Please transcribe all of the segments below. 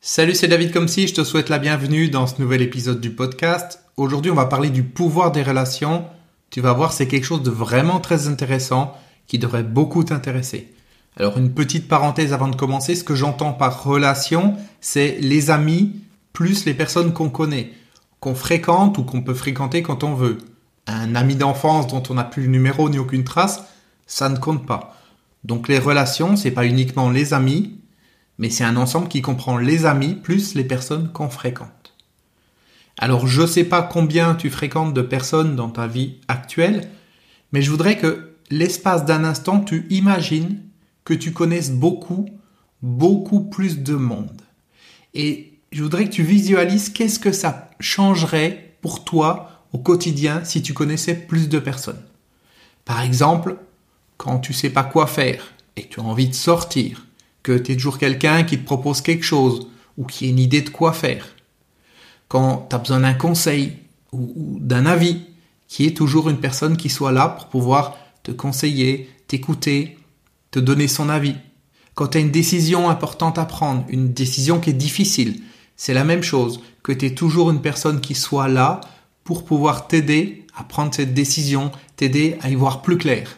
Salut, c'est David comme si je te souhaite la bienvenue dans ce nouvel épisode du podcast. Aujourd'hui, on va parler du pouvoir des relations. Tu vas voir, c'est quelque chose de vraiment très intéressant qui devrait beaucoup t'intéresser. Alors, une petite parenthèse avant de commencer, ce que j'entends par relation, c'est les amis plus les personnes qu'on connaît, qu'on fréquente ou qu'on peut fréquenter quand on veut. Un ami d'enfance dont on n'a plus le numéro ni aucune trace, ça ne compte pas. Donc les relations, c'est pas uniquement les amis, mais c'est un ensemble qui comprend les amis plus les personnes qu'on fréquente. Alors je sais pas combien tu fréquentes de personnes dans ta vie actuelle, mais je voudrais que l'espace d'un instant tu imagines que tu connaisses beaucoup, beaucoup plus de monde. Et je voudrais que tu visualises qu'est-ce que ça changerait pour toi au quotidien si tu connaissais plus de personnes. Par exemple, quand tu sais pas quoi faire et que tu as envie de sortir, que tu es toujours quelqu'un qui te propose quelque chose ou qui a une idée de quoi faire. Quand tu as besoin d'un conseil ou, d'un avis, qui est toujours une personne qui soit là pour pouvoir te conseiller, t'écouter, te donner son avis. Quand tu as une décision importante à prendre, une décision qui est difficile, c'est la même chose, que tu es toujours une personne qui soit là pour pouvoir t'aider à prendre cette décision, t'aider à y voir plus clair.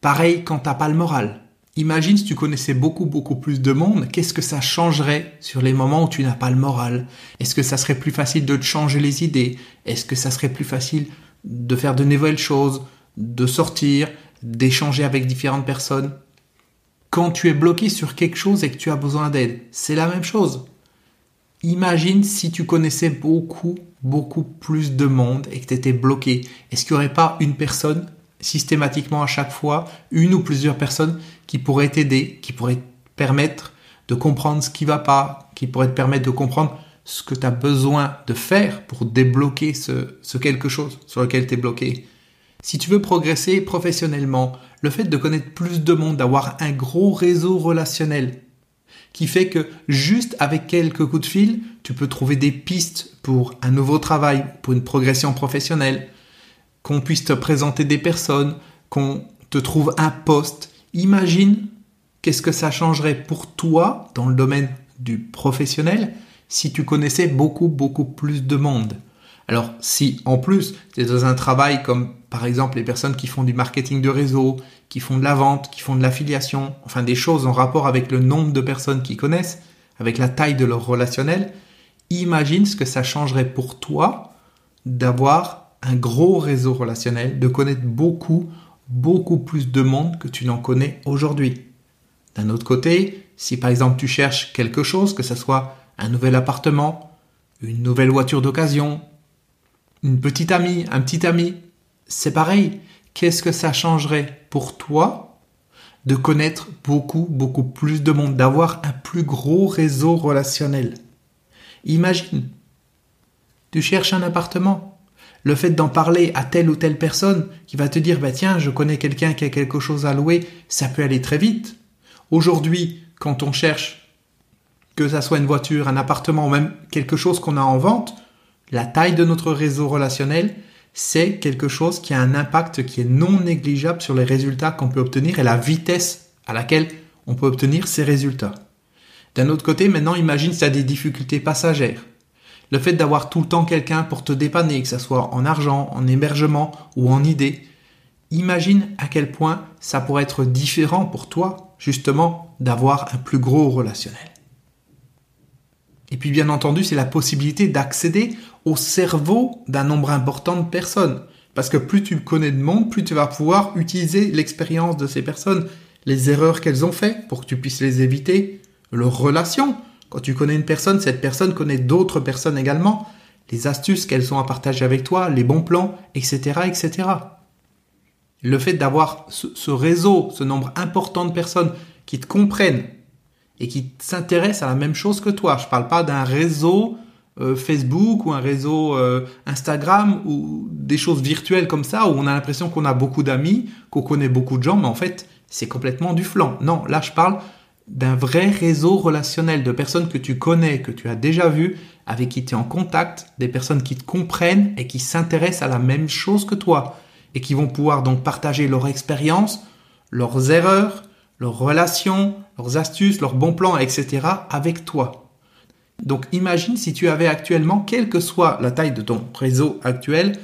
Pareil quand t'as pas le moral. Imagine si tu connaissais beaucoup beaucoup plus de monde, qu'est-ce que ça changerait sur les moments où tu n'as pas le moral? Est-ce que ça serait plus facile de te changer les idées? Est-ce que ça serait plus facile de faire de nouvelles choses, de sortir, d'échanger avec différentes personnes? Quand tu es bloqué sur quelque chose et que tu as besoin d'aide, c'est la même chose. Imagine si tu connaissais beaucoup, beaucoup plus de monde et que tu étais bloqué. Est-ce qu'il n'y aurait pas une personne systématiquement à chaque fois une ou plusieurs personnes qui pourraient t'aider, qui pourraient te permettre de comprendre ce qui va pas, qui pourraient te permettre de comprendre ce que tu as besoin de faire pour débloquer ce, ce quelque chose sur lequel tu es bloqué. Si tu veux progresser professionnellement, le fait de connaître plus de monde, d'avoir un gros réseau relationnel, qui fait que juste avec quelques coups de fil, tu peux trouver des pistes pour un nouveau travail, pour une progression professionnelle, qu'on puisse te présenter des personnes, qu'on te trouve un poste. Imagine qu'est-ce que ça changerait pour toi dans le domaine du professionnel si tu connaissais beaucoup, beaucoup plus de monde. Alors si en plus tu es dans un travail comme par exemple les personnes qui font du marketing de réseau, qui font de la vente, qui font de l'affiliation, enfin des choses en rapport avec le nombre de personnes qu'ils connaissent, avec la taille de leur relationnel, imagine ce que ça changerait pour toi d'avoir un gros réseau relationnel, de connaître beaucoup, beaucoup plus de monde que tu n'en connais aujourd'hui. D'un autre côté, si par exemple tu cherches quelque chose, que ce soit un nouvel appartement, une nouvelle voiture d'occasion, une petite amie, un petit ami, c'est pareil. Qu'est-ce que ça changerait pour toi de connaître beaucoup, beaucoup plus de monde, d'avoir un plus gros réseau relationnel? Imagine, tu cherches un appartement, le fait d'en parler à telle ou telle personne qui va te dire bah tiens, je connais quelqu'un qui a quelque chose à louer, ça peut aller très vite. Aujourd'hui, quand on cherche que ça soit une voiture, un appartement ou même quelque chose qu'on a en vente, la taille de notre réseau relationnel, c'est quelque chose qui a un impact qui est non négligeable sur les résultats qu'on peut obtenir et la vitesse à laquelle on peut obtenir ces résultats. D'un autre côté, maintenant imagine si tu as des difficultés passagères. Le fait d'avoir tout le temps quelqu'un pour te dépanner, que ce soit en argent, en hébergement ou en idées, imagine à quel point ça pourrait être différent pour toi, justement, d'avoir un plus gros relationnel. Et puis bien entendu, c'est la possibilité d'accéder au cerveau d'un nombre important de personnes. Parce que plus tu connais de monde, plus tu vas pouvoir utiliser l'expérience de ces personnes, les erreurs qu'elles ont faites pour que tu puisses les éviter, leurs relations, quand tu connais une personne, cette personne connaît d'autres personnes également, les astuces qu'elles ont à partager avec toi, les bons plans, etc., etc. Le fait d'avoir ce, réseau, ce nombre important de personnes qui te comprennent et qui s'intéressent à la même chose que toi. Je ne parle pas d'un réseau euh, Facebook ou un réseau euh, Instagram ou des choses virtuelles comme ça où on a l'impression qu'on a beaucoup d'amis, qu'on connaît beaucoup de gens, mais en fait c'est complètement du flanc. Non, là je parle d'un vrai réseau relationnel de personnes que tu connais, que tu as déjà vues, avec qui tu es en contact, des personnes qui te comprennent et qui s'intéressent à la même chose que toi et qui vont pouvoir donc partager leur expérience, leurs erreurs, leurs relations, leurs astuces, leurs bons plans, etc. avec toi. Donc imagine si tu avais actuellement, quelle que soit la taille de ton réseau actuel,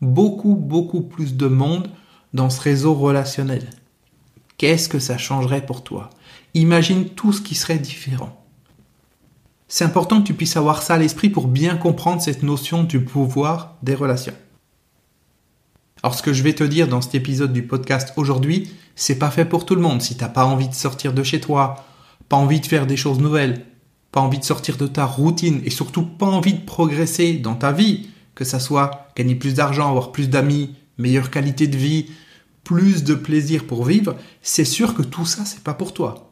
beaucoup, beaucoup plus de monde dans ce réseau relationnel. Qu'est-ce que ça changerait pour toi? Imagine tout ce qui serait différent. C'est important que tu puisses avoir ça à l'esprit pour bien comprendre cette notion du pouvoir des relations. Alors ce que je vais te dire dans cet épisode du podcast aujourd'hui, c'est pas fait pour tout le monde. Si t'as pas envie de sortir de chez toi, pas envie de faire des choses nouvelles, pas envie de sortir de ta routine et surtout pas envie de progresser dans ta vie, que ça soit gagner plus d'argent, avoir plus d'amis, meilleure qualité de vie, plus de plaisir pour vivre, c'est sûr que tout ça c'est pas pour toi.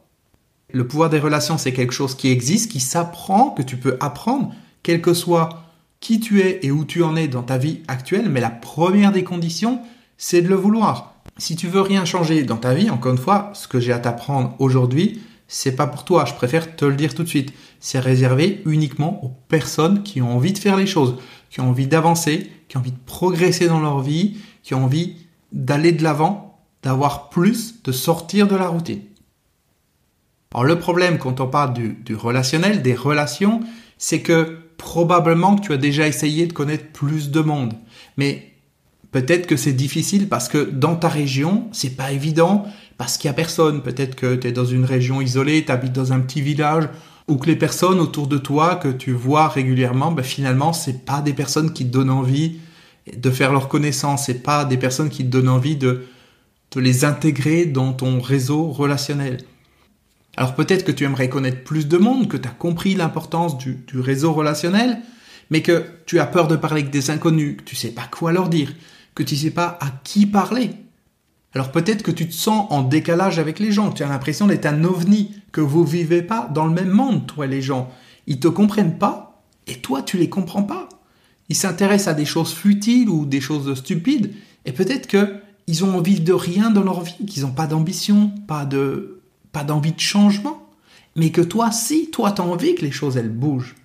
Le pouvoir des relations c'est quelque chose qui existe, qui s'apprend, que tu peux apprendre, quel que soit qui tu es et où tu en es dans ta vie actuelle, mais la première des conditions, c'est de le vouloir. Si tu veux rien changer dans ta vie, encore une fois, ce que j'ai à t'apprendre aujourd'hui, c'est pas pour toi, je préfère te le dire tout de suite. C'est réservé uniquement aux personnes qui ont envie de faire les choses, qui ont envie d'avancer, qui ont envie de progresser dans leur vie, qui ont envie d'aller de l'avant, d'avoir plus, de sortir de la routine. Alors le problème quand on parle du, relationnel, des relations, c'est que probablement que tu as déjà essayé de connaître plus de monde. Mais peut-être que c'est difficile parce que dans ta région, c'est pas évident, parce qu'il y a personne. Peut-être que tu es dans une région isolée, tu habites dans un petit village, ou que les personnes autour de toi que tu vois régulièrement, ben finalement, c'est pas des personnes qui te donnent envie de faire leur connaissance, c'est pas des personnes qui te donnent envie de, de les intégrer dans ton réseau relationnel. Alors peut-être que tu aimerais connaître plus de monde, que tu as compris l'importance du, réseau relationnel, mais que tu as peur de parler avec des inconnus, que tu sais pas quoi leur dire, que tu sais pas à qui parler. Alors peut-être que tu te sens en décalage avec les gens, tu as l'impression d'être un ovni, que vous vivez pas dans le même monde, toi les gens. Ils te comprennent pas, et toi tu les comprends pas. Ils s'intéressent à des choses futiles ou des choses stupides, et peut-être que ils ont envie de rien dans leur vie, qu'ils n'ont pas d'ambition, pas de, pas d'envie de changement, mais que toi, si, toi, tu as envie que les choses, elles bougent.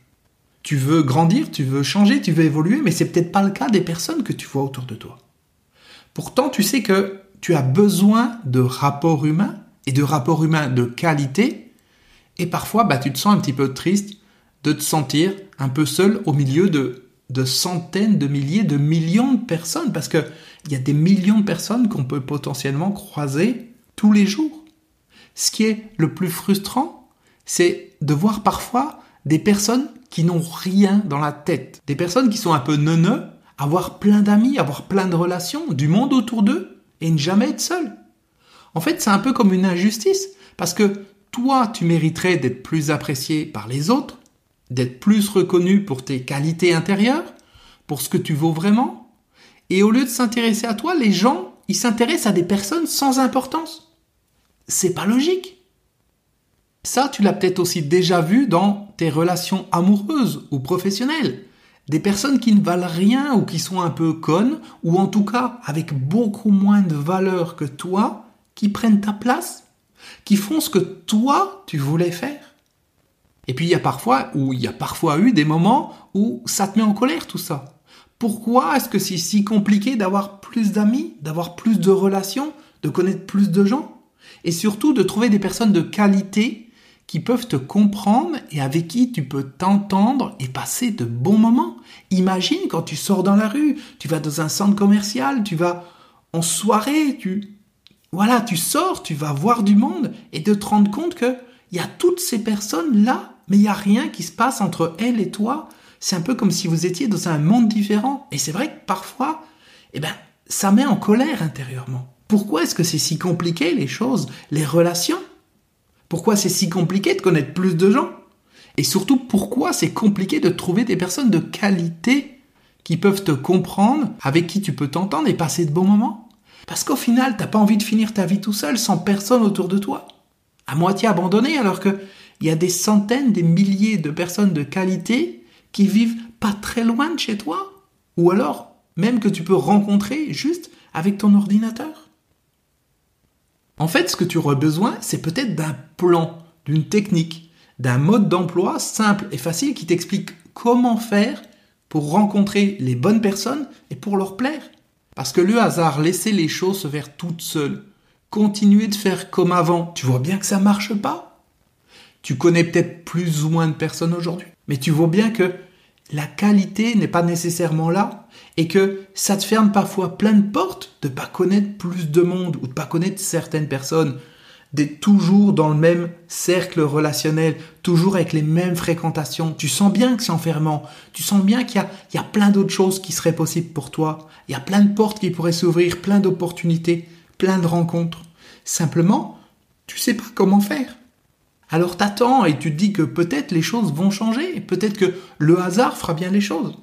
Tu veux grandir, tu veux changer, tu veux évoluer, mais c'est peut-être pas le cas des personnes que tu vois autour de toi. Pourtant, tu sais que tu as besoin de rapports humains et de rapports humains de qualité, et parfois, bah, tu te sens un petit peu triste de te sentir un peu seul au milieu de, de centaines de milliers, de millions de personnes, parce qu'il y a des millions de personnes qu'on peut potentiellement croiser tous les jours. Ce qui est le plus frustrant, c'est de voir parfois des personnes qui n'ont rien dans la tête, des personnes qui sont un peu neuneux, avoir plein d'amis, avoir plein de relations, du monde autour d'eux, et ne jamais être seul. En fait, c'est un peu comme une injustice, parce que toi, tu mériterais d'être plus apprécié par les autres, d'être plus reconnu pour tes qualités intérieures, pour ce que tu vaux vraiment, et au lieu de s'intéresser à toi, les gens, ils s'intéressent à des personnes sans importance c'est pas logique. Ça, tu l'as peut-être aussi déjà vu dans tes relations amoureuses ou professionnelles. Des personnes qui ne valent rien ou qui sont un peu connes, ou en tout cas avec beaucoup moins de valeur que toi, qui prennent ta place, qui font ce que toi, tu voulais faire. Et puis il y a parfois, ou il y a parfois eu des moments où ça te met en colère tout ça. Pourquoi est-ce que c'est si compliqué d'avoir plus d'amis, d'avoir plus de relations, de connaître plus de gens? Et surtout de trouver des personnes de qualité qui peuvent te comprendre et avec qui tu peux t'entendre et passer de bons moments. Imagine quand tu sors dans la rue, tu vas dans un centre commercial, tu vas en soirée, tu voilà, tu sors, tu vas voir du monde et de te rendre compte que il y a toutes ces personnes là, mais il y a rien qui se passe entre elles et toi. C'est un peu comme si vous étiez dans un monde différent. Et c'est vrai que parfois, eh ben, ça met en colère intérieurement. Pourquoi est-ce que c'est si compliqué les choses, les relations? Pourquoi c'est si compliqué de connaître plus de gens? Et surtout, pourquoi c'est compliqué de trouver des personnes de qualité qui peuvent te comprendre, avec qui tu peux t'entendre et passer de bons moments? Parce qu'au final, t'as pas envie de finir ta vie tout seul, sans personne autour de toi, à moitié abandonné, alors que il y a des centaines, des milliers de personnes de qualité qui vivent pas très loin de chez toi, ou alors même que tu peux rencontrer juste avec ton ordinateur. En fait, ce que tu aurais besoin, c'est peut-être d'un plan, d'une technique, d'un mode d'emploi simple et facile qui t'explique comment faire pour rencontrer les bonnes personnes et pour leur plaire. Parce que le hasard, laisser les choses se faire toutes seules, continuer de faire comme avant, tu vois bien que ça marche pas? Tu connais peut-être plus ou moins de personnes aujourd'hui. Mais tu vois bien que la qualité n'est pas nécessairement là et que ça te ferme parfois plein de portes de pas connaître plus de monde ou de pas connaître certaines personnes, d'être toujours dans le même cercle relationnel, toujours avec les mêmes fréquentations. Tu sens bien que c'est enfermant, tu sens bien qu'il y a, plein d'autres choses qui seraient possibles pour toi, il y a plein de portes qui pourraient s'ouvrir, plein d'opportunités, plein de rencontres. Simplement, tu sais pas comment faire. Alors t'attends et tu te dis que peut-être les choses vont changer, peut-être que le hasard fera bien les choses.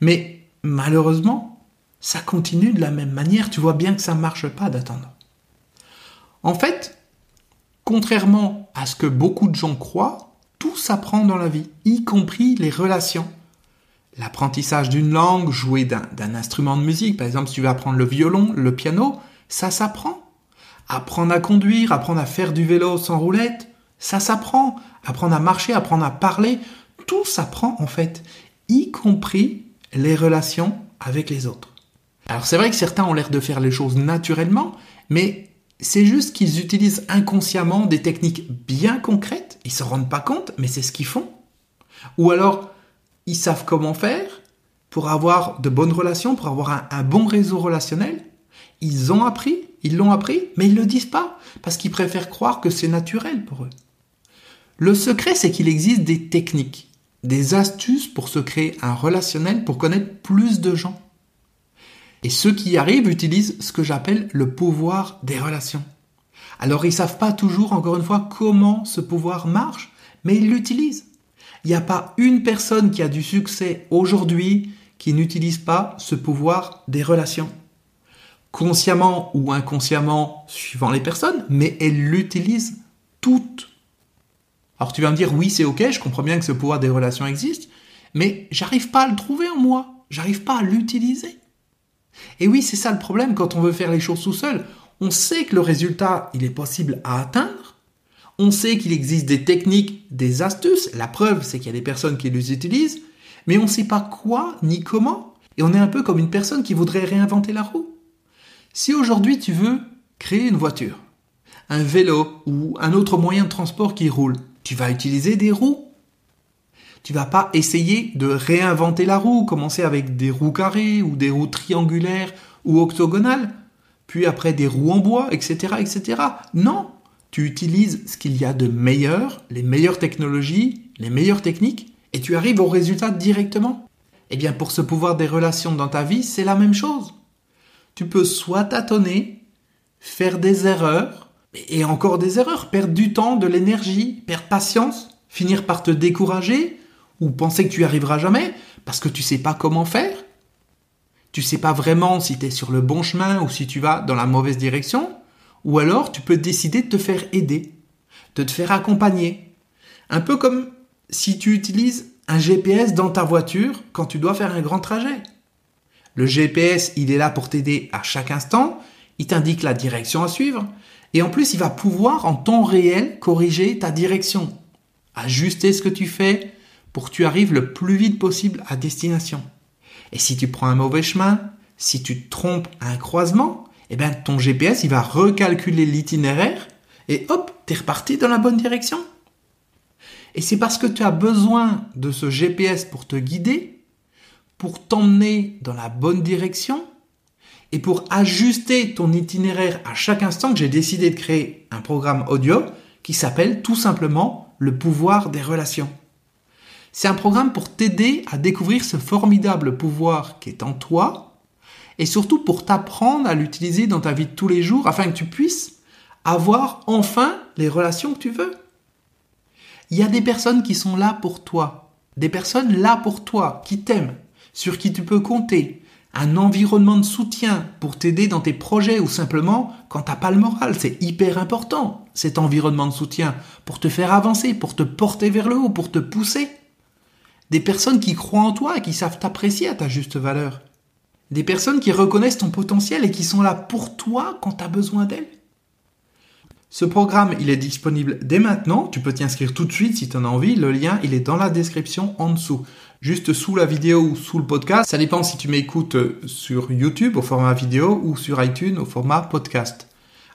Mais malheureusement, ça continue de la même manière, tu vois bien que ça ne marche pas d'attendre. En fait, contrairement à ce que beaucoup de gens croient, tout s'apprend dans la vie, y compris les relations. L'apprentissage d'une langue, jouer d'un instrument de musique, par exemple si tu veux apprendre le violon, le piano, ça s'apprend. Apprendre à conduire, apprendre à faire du vélo sans roulette, ça s'apprend. Apprendre à marcher, apprendre à parler, tout s'apprend en fait, y compris les relations avec les autres. Alors c'est vrai que certains ont l'air de faire les choses naturellement, mais c'est juste qu'ils utilisent inconsciemment des techniques bien concrètes, ils se rendent pas compte, mais c'est ce qu'ils font. Ou alors, ils savent comment faire pour avoir de bonnes relations, pour avoir un, bon réseau relationnel. Ils ont appris, ils l'ont appris, mais ils le disent pas, parce qu'ils préfèrent croire que c'est naturel pour eux. Le secret, c'est qu'il existe des techniques, des astuces pour se créer un relationnel, pour connaître plus de gens. Et ceux qui y arrivent utilisent ce que j'appelle le pouvoir des relations. Alors ils savent pas toujours, encore une fois, comment ce pouvoir marche, mais ils l'utilisent. Il n'y a pas une personne qui a du succès aujourd'hui qui n'utilise pas ce pouvoir des relations. Consciemment ou inconsciemment, suivant les personnes, mais elles l'utilisent toutes. Alors tu vas me dire, oui, c'est ok, je comprends bien que ce pouvoir des relations existe, mais j'arrive pas à le trouver en moi, j'arrive pas à l'utiliser. Et oui, c'est ça le problème quand on veut faire les choses tout seul. On sait que le résultat, il est possible à atteindre. On sait qu'il existe des techniques, des astuces. La preuve, c'est qu'il y a des personnes qui les utilisent. Mais on ne sait pas quoi ni comment. Et on est un peu comme une personne qui voudrait réinventer la roue. Si aujourd'hui tu veux créer une voiture, un vélo ou un autre moyen de transport qui roule, tu vas utiliser des roues. Tu vas pas essayer de réinventer la roue, commencer avec des roues carrées ou des roues triangulaires ou octogonales, puis après des roues en bois, etc., etc. Non, tu utilises ce qu'il y a de meilleur, les meilleures technologies, les meilleures techniques, et tu arrives au résultat directement. Eh bien, pour ce pouvoir des relations dans ta vie, c'est la même chose. Tu peux soit tâtonner, faire des erreurs, et encore des erreurs, perdre du temps, de l'énergie, perdre patience, finir par te décourager ou penser que tu y arriveras jamais parce que tu sais pas comment faire. Tu sais pas vraiment si tu es sur le bon chemin ou si tu vas dans la mauvaise direction ou alors tu peux décider de te faire aider, de te faire accompagner. Un peu comme si tu utilises un GPS dans ta voiture quand tu dois faire un grand trajet. Le GPS, il est là pour t'aider à chaque instant, il t'indique la direction à suivre, et en plus, il va pouvoir en temps réel corriger ta direction, ajuster ce que tu fais pour que tu arrives le plus vite possible à destination. Et si tu prends un mauvais chemin, si tu te trompes un croisement, eh bien ton GPS il va recalculer l'itinéraire et hop, t'es reparti dans la bonne direction. Et c'est parce que tu as besoin de ce GPS pour te guider, pour t'emmener dans la bonne direction, et pour ajuster ton itinéraire à chaque instant j'ai décidé de créer un programme audio qui s'appelle tout simplement le pouvoir des relations. C'est un programme pour t'aider à découvrir ce formidable pouvoir qui est en toi et surtout pour t'apprendre à l'utiliser dans ta vie de tous les jours afin que tu puisses avoir enfin les relations que tu veux. Il y a des personnes qui sont là pour toi, des personnes là pour toi, qui t'aiment, sur qui tu peux compter, un environnement de soutien pour t'aider dans tes projets ou simplement quand t'as pas le moral. C'est hyper important, cet environnement de soutien, pour te faire avancer, pour te porter vers le haut, pour te pousser. Des personnes qui croient en toi et qui savent t'apprécier à ta juste valeur. Des personnes qui reconnaissent ton potentiel et qui sont là pour toi quand tu as besoin d'elles. Ce programme, il est disponible dès maintenant. Tu peux t'y inscrire tout de suite si tu en as envie. Le lien, il est dans la description en dessous. Juste sous la vidéo ou sous le podcast. Ça dépend si tu m'écoutes sur YouTube au format vidéo ou sur iTunes au format podcast.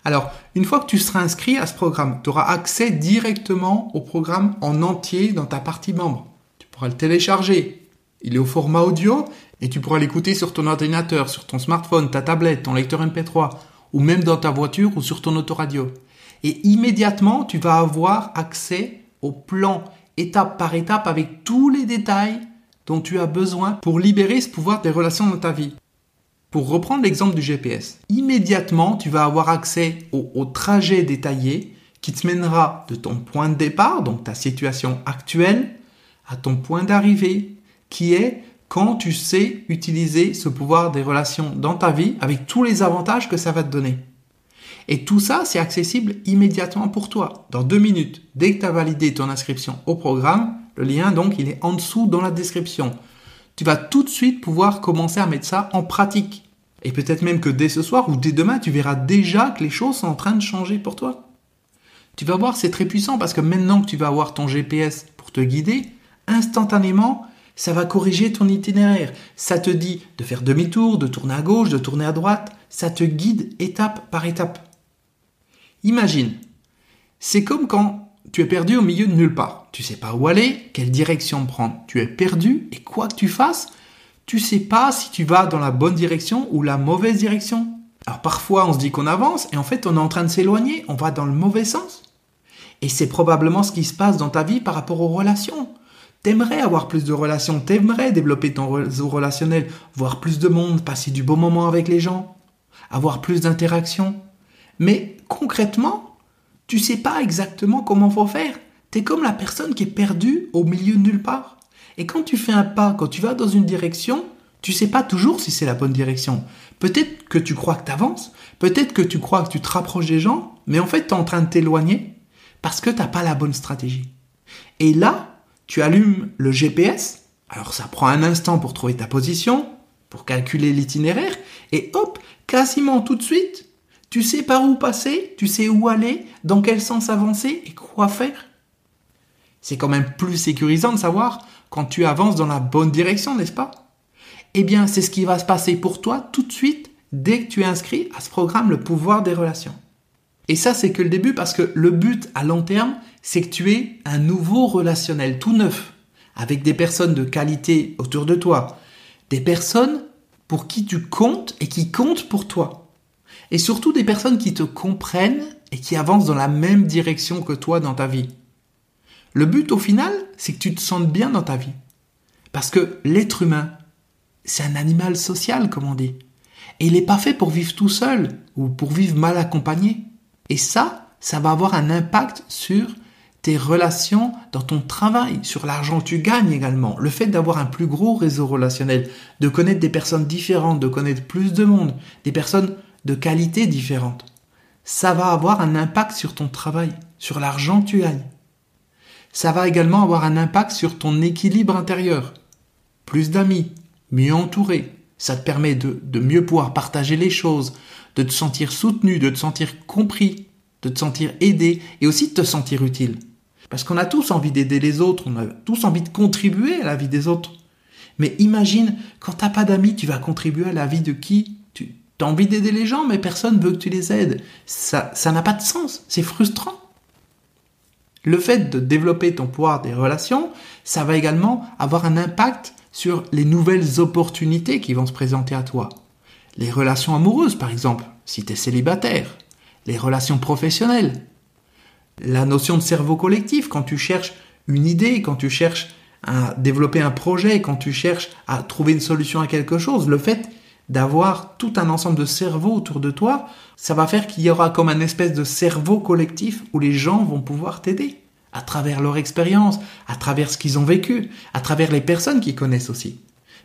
Alors, une fois que tu seras inscrit à ce programme, tu auras accès directement au programme en entier dans ta partie membre. Tu pourras le télécharger. Il est au format audio et tu pourras l'écouter sur ton ordinateur, sur ton smartphone, ta tablette, ton lecteur MP3 ou même dans ta voiture ou sur ton autoradio. Et immédiatement, tu vas avoir accès au plan étape par étape avec tous les détails dont tu as besoin pour libérer ce pouvoir des relations dans ta vie. Pour reprendre l'exemple du GPS, immédiatement tu vas avoir accès au, trajet détaillé qui te mènera de ton point de départ, donc ta situation actuelle, à ton point d'arrivée, qui est quand tu sais utiliser ce pouvoir des relations dans ta vie avec tous les avantages que ça va te donner. Et tout ça, c'est accessible immédiatement pour toi, dans deux minutes. Dès que tu as validé ton inscription au programme, le lien donc il est en dessous dans la description tu vas tout de suite pouvoir commencer à mettre ça en pratique. Et peut-être même que dès ce soir ou dès demain, tu verras déjà que les choses sont en train de changer pour toi. Tu vas voir, c'est très puissant parce que maintenant que tu vas avoir ton GPS pour te guider, instantanément, ça va corriger ton itinéraire. Ça te dit de faire demi-tour, de tourner à gauche, de tourner à droite. Ça te guide étape par étape. Imagine, c'est comme quand tu es perdu au milieu de nulle part. Tu sais pas où aller, quelle direction prendre. Tu es perdu et quoi que tu fasses, tu sais pas si tu vas dans la bonne direction ou la mauvaise direction. Alors parfois on se dit qu'on avance et en fait on est en train de s'éloigner, on va dans le mauvais sens. Et c'est probablement ce qui se passe dans ta vie par rapport aux relations. T'aimerais avoir plus de relations, t'aimerais développer ton réseau relationnel, voir plus de monde, passer du bon moment avec les gens, avoir plus d'interactions. Mais concrètement, tu sais pas exactement comment faut faire. Tu es comme la personne qui est perdue au milieu de nulle part. Et quand tu fais un pas, quand tu vas dans une direction, tu sais pas toujours si c'est la bonne direction. Peut-être que tu crois que tu avances, peut-être que tu crois que tu te rapproches des gens, mais en fait tu es en train de t'éloigner parce que tu n'as pas la bonne stratégie. Et là, tu allumes le GPS, alors ça prend un instant pour trouver ta position, pour calculer l'itinéraire, et hop, quasiment tout de suite, tu sais par où passer, tu sais où aller, dans quel sens avancer? Et quoi faire? C'est quand même plus sécurisant de savoir quand tu avances dans la bonne direction, n'est-ce pas? Eh bien, c'est ce qui va se passer pour toi tout de suite dès que tu es inscrit à ce programme Le pouvoir des relations. Et ça, c'est que le début parce que le but à long terme, c'est que tu aies un nouveau relationnel tout neuf, avec des personnes de qualité autour de toi, des personnes pour qui tu comptes et qui comptent pour toi et surtout des personnes qui te comprennent et qui avancent dans la même direction que toi dans ta vie. Le but au final, c'est que tu te sentes bien dans ta vie. Parce que l'être humain, c'est un animal social, comme on dit. Et il n'est pas fait pour vivre tout seul ou pour vivre mal accompagné. Et ça, ça va avoir un impact sur tes relations dans ton travail, sur l'argent que tu gagnes également. Le fait d'avoir un plus gros réseau relationnel, de connaître des personnes différentes, de connaître plus de monde, des personnes de qualité différente. Ça va avoir un impact sur ton travail, sur l'argent que tu gagnes. Ça va également avoir un impact sur ton équilibre intérieur. Plus d'amis, mieux entouré. Ça te permet de, de mieux pouvoir partager les choses, de te sentir soutenu, de te sentir compris, de te sentir aidé et aussi de te sentir utile. Parce qu'on a tous envie d'aider les autres, on a tous envie de contribuer à la vie des autres. Mais imagine, quand t'as pas d'amis, tu vas contribuer à la vie de qui? Tu as envie d'aider les gens, mais personne veut que tu les aides. Ça, ça n'a pas de sens. C'est frustrant. Le fait de développer ton pouvoir des relations, ça va également avoir un impact sur les nouvelles opportunités qui vont se présenter à toi. Les relations amoureuses, par exemple, si tu es célibataire. Les relations professionnelles. La notion de cerveau collectif, quand tu cherches une idée, quand tu cherches à développer un projet, quand tu cherches à trouver une solution à quelque chose, le fait d'avoir tout un ensemble de cerveaux autour de toi, ça va faire qu'il y aura comme un espèce de cerveau collectif où les gens vont pouvoir t'aider à travers leur expérience, à travers ce qu'ils ont vécu, à travers les personnes qu'ils connaissent aussi.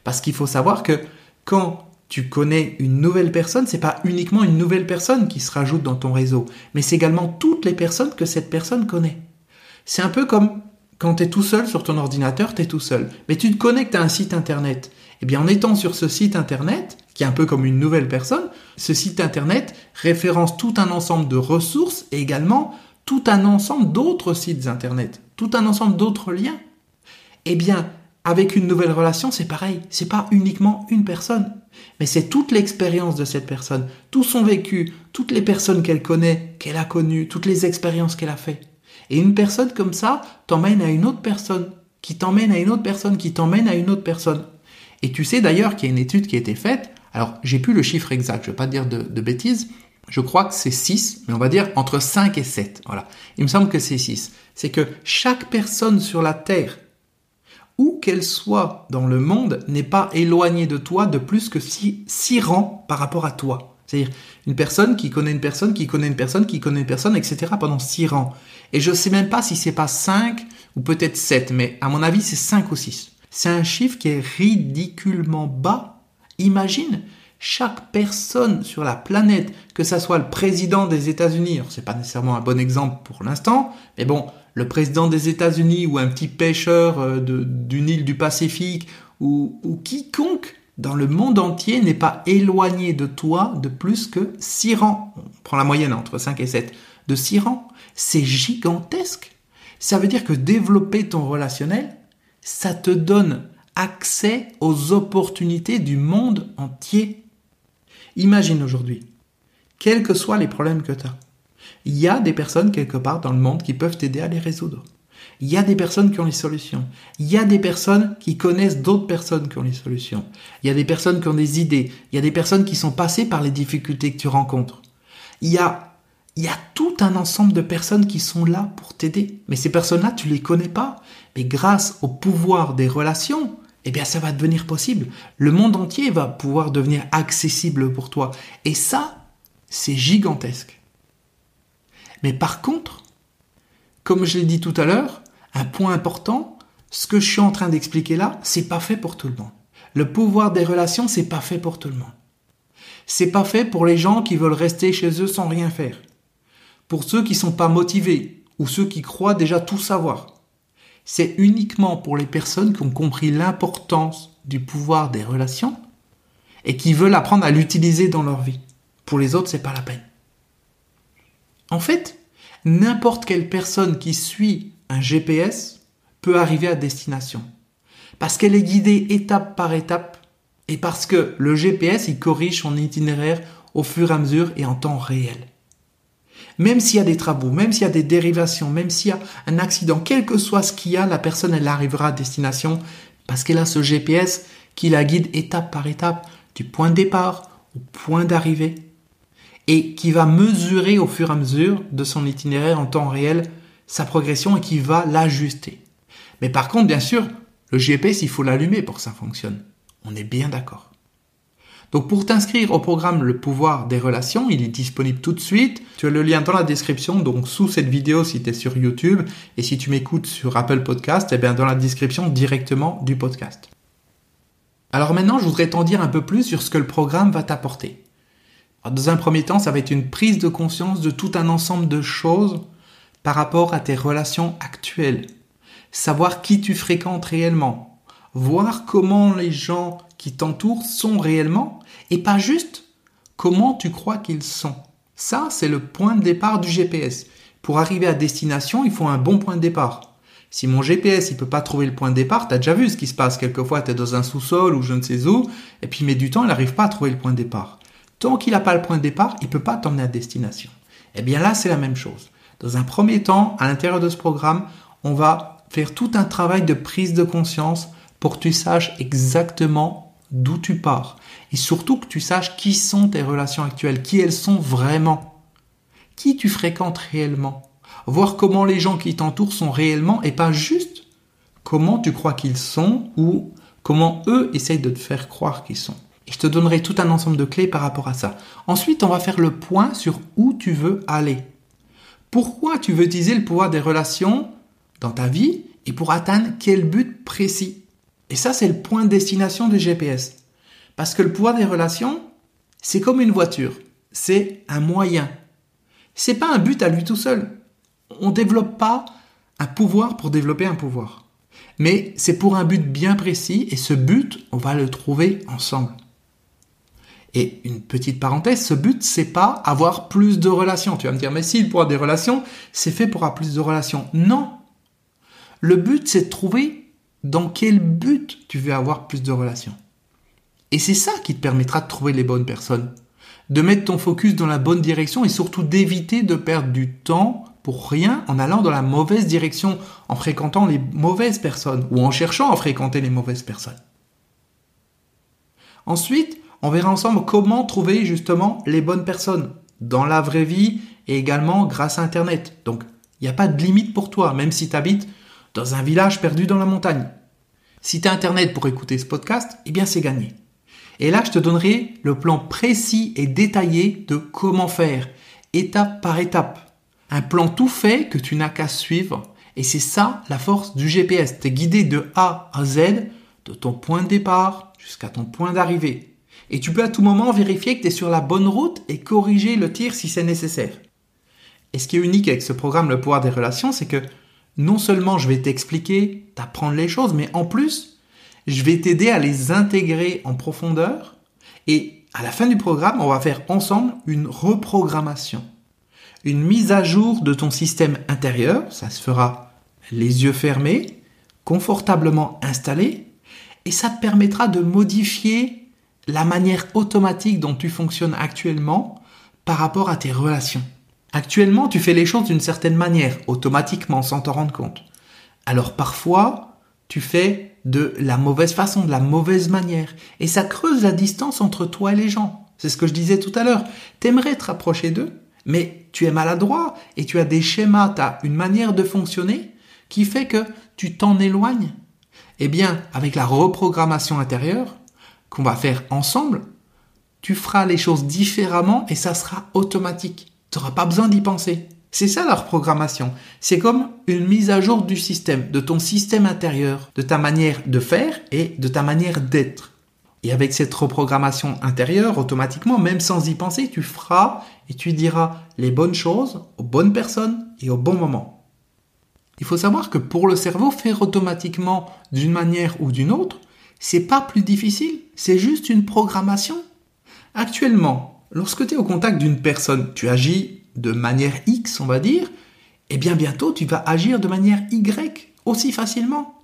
Parce qu'il faut savoir que quand tu connais une nouvelle personne, c'est pas uniquement une nouvelle personne qui se rajoute dans ton réseau, mais c'est également toutes les personnes que cette personne connaît. C'est un peu comme quand tu es tout seul sur ton ordinateur, tu es tout seul. Mais tu te connectes à un site internet. Eh bien, en étant sur ce site internet, qui est un peu comme une nouvelle personne, ce site internet référence tout un ensemble de ressources et également tout un ensemble d'autres sites internet, tout un ensemble d'autres liens. Eh bien, avec une nouvelle relation, c'est pareil. C'est pas uniquement une personne, mais c'est toute l'expérience de cette personne, tout son vécu, toutes les personnes qu'elle connaît, qu'elle a connues, toutes les expériences qu'elle a fait. Et une personne comme ça t'emmène à une autre personne, qui t'emmène à une autre personne, qui t'emmène à une autre personne. Et tu sais d'ailleurs qu'il y a une étude qui a été faite. Alors, j'ai plus le chiffre exact, je vais pas dire de, bêtises. Je crois que c'est 6, mais on va dire entre 5 et 7. Voilà. Il me semble que c'est 6. C'est que chaque personne sur la Terre où qu'elle soit dans le monde, n'est pas éloignée de toi de plus que six, six rangs par rapport à toi. C'est-à-dire une personne qui connaît une personne, qui connaît une personne, qui connaît une personne, etc. pendant six rangs. Et je ne sais même pas si c'est pas cinq ou peut-être sept, mais à mon avis c'est cinq ou six. C'est un chiffre qui est ridiculement bas. Imagine chaque personne sur la planète, que ça soit le président des États-Unis, c'est pas nécessairement un bon exemple pour l'instant, mais bon, le président des États-Unis ou un petit pêcheur euh, d'une île du Pacifique ou, ou quiconque dans le monde entier n'est pas éloigné de toi de plus que 6 rangs. On prend la moyenne entre 5 et 7. De 6 rangs. C'est gigantesque. Ça veut dire que développer ton relationnel, ça te donne accès aux opportunités du monde entier. Imagine aujourd'hui, quels que soient les problèmes que tu as, il y a des personnes quelque part dans le monde qui peuvent t'aider à les résoudre. Il y a des personnes qui ont les solutions. Il y a des personnes qui connaissent d'autres personnes qui ont les solutions. Il y a des personnes qui ont des idées. Il y a des personnes qui sont passées par les difficultés que tu rencontres. Il y a, il y a tout un ensemble de personnes qui sont là pour t'aider. Mais ces personnes-là, tu les connais pas. Mais grâce au pouvoir des relations, eh bien, ça va devenir possible. Le monde entier va pouvoir devenir accessible pour toi. Et ça, c'est gigantesque. Mais par contre, comme je l'ai dit tout à l'heure, un point important, ce que je suis en train d'expliquer là, c'est pas fait pour tout le monde. Le pouvoir des relations, c'est pas fait pour tout le monde. C'est pas fait pour les gens qui veulent rester chez eux sans rien faire. Pour ceux qui sont pas motivés ou ceux qui croient déjà tout savoir. C'est uniquement pour les personnes qui ont compris l'importance du pouvoir des relations et qui veulent apprendre à l'utiliser dans leur vie. Pour les autres, c'est pas la peine. En fait, n'importe quelle personne qui suit un GPS peut arriver à destination. Parce qu'elle est guidée étape par étape et parce que le GPS, il corrige son itinéraire au fur et à mesure et en temps réel. Même s'il y a des travaux, même s'il y a des dérivations, même s'il y a un accident, quel que soit ce qu'il y a, la personne, elle arrivera à destination parce qu'elle a ce GPS qui la guide étape par étape, du point de départ au point d'arrivée et qui va mesurer au fur et à mesure de son itinéraire en temps réel sa progression et qui va l'ajuster. Mais par contre, bien sûr, le GPS, il faut l'allumer pour que ça fonctionne. On est bien d'accord. Donc pour t'inscrire au programme Le pouvoir des relations, il est disponible tout de suite. Tu as le lien dans la description, donc sous cette vidéo si tu es sur YouTube et si tu m'écoutes sur Apple Podcast, eh bien dans la description directement du podcast. Alors maintenant, je voudrais t'en dire un peu plus sur ce que le programme va t'apporter. Dans un premier temps, ça va être une prise de conscience de tout un ensemble de choses par rapport à tes relations actuelles. Savoir qui tu fréquentes réellement. Voir comment les gens qui t'entourent sont réellement et pas juste comment tu crois qu'ils sont. Ça, c'est le point de départ du GPS. Pour arriver à destination, il faut un bon point de départ. Si mon GPS il peut pas trouver le point de départ, t'as déjà vu ce qui se passe. Quelquefois, tu es dans un sous-sol ou je ne sais où, et puis il met du temps, il n'arrive pas à trouver le point de départ. Tant qu'il n'a pas le point de départ, il peut pas t'emmener à destination. Eh bien là, c'est la même chose. Dans un premier temps, à l'intérieur de ce programme, on va faire tout un travail de prise de conscience pour que tu saches exactement d'où tu pars. Et surtout que tu saches qui sont tes relations actuelles, qui elles sont vraiment. Qui tu fréquentes réellement. Voir comment les gens qui t'entourent sont réellement et pas juste comment tu crois qu'ils sont ou comment eux essayent de te faire croire qu'ils sont. Et je te donnerai tout un ensemble de clés par rapport à ça. Ensuite, on va faire le point sur où tu veux aller. Pourquoi tu veux utiliser le pouvoir des relations dans ta vie et pour atteindre quel but précis? Et ça, c'est le point de destination du GPS. Parce que le pouvoir des relations, c'est comme une voiture. C'est un moyen. C'est pas un but à lui tout seul. On développe pas un pouvoir pour développer un pouvoir. Mais c'est pour un but bien précis et ce but, on va le trouver ensemble. Et une petite parenthèse, ce but, c'est pas avoir plus de relations. Tu vas me dire, mais si, pour avoir des relations, c'est fait pour avoir plus de relations. Non. Le but, c'est de trouver dans quel but tu veux avoir plus de relations. Et c'est ça qui te permettra de trouver les bonnes personnes, de mettre ton focus dans la bonne direction et surtout d'éviter de perdre du temps pour rien en allant dans la mauvaise direction, en fréquentant les mauvaises personnes ou en cherchant à fréquenter les mauvaises personnes. Ensuite, on verra ensemble comment trouver justement les bonnes personnes dans la vraie vie et également grâce à Internet. Donc, il n'y a pas de limite pour toi, même si tu habites dans un village perdu dans la montagne. Si tu as Internet pour écouter ce podcast, eh bien c'est gagné. Et là, je te donnerai le plan précis et détaillé de comment faire, étape par étape. Un plan tout fait que tu n'as qu'à suivre. Et c'est ça la force du GPS. Tu es guidé de A à Z, de ton point de départ jusqu'à ton point d'arrivée. Et tu peux à tout moment vérifier que tu es sur la bonne route et corriger le tir si c'est nécessaire. Et ce qui est unique avec ce programme Le pouvoir des relations, c'est que non seulement je vais t'expliquer, t'apprendre les choses, mais en plus, je vais t'aider à les intégrer en profondeur. Et à la fin du programme, on va faire ensemble une reprogrammation, une mise à jour de ton système intérieur. Ça se fera les yeux fermés, confortablement installé, et ça te permettra de modifier la manière automatique dont tu fonctionnes actuellement par rapport à tes relations. Actuellement, tu fais les choses d'une certaine manière, automatiquement, sans t'en rendre compte. Alors parfois, tu fais de la mauvaise façon, de la mauvaise manière. Et ça creuse la distance entre toi et les gens. C'est ce que je disais tout à l'heure. T'aimerais te rapprocher d'eux, mais tu es maladroit et tu as des schémas, tu as une manière de fonctionner qui fait que tu t'en éloignes. Eh bien, avec la reprogrammation intérieure qu'on va faire ensemble, tu feras les choses différemment et ça sera automatique. Tu n'auras pas besoin d'y penser. C'est ça la reprogrammation. C'est comme une mise à jour du système, de ton système intérieur, de ta manière de faire et de ta manière d'être. Et avec cette reprogrammation intérieure, automatiquement, même sans y penser, tu feras et tu diras les bonnes choses aux bonnes personnes et au bon moment. Il faut savoir que pour le cerveau, faire automatiquement d'une manière ou d'une autre, c'est pas plus difficile, c'est juste une programmation. Actuellement, Lorsque tu es au contact d'une personne, tu agis de manière X, on va dire, et eh bien bientôt tu vas agir de manière Y aussi facilement.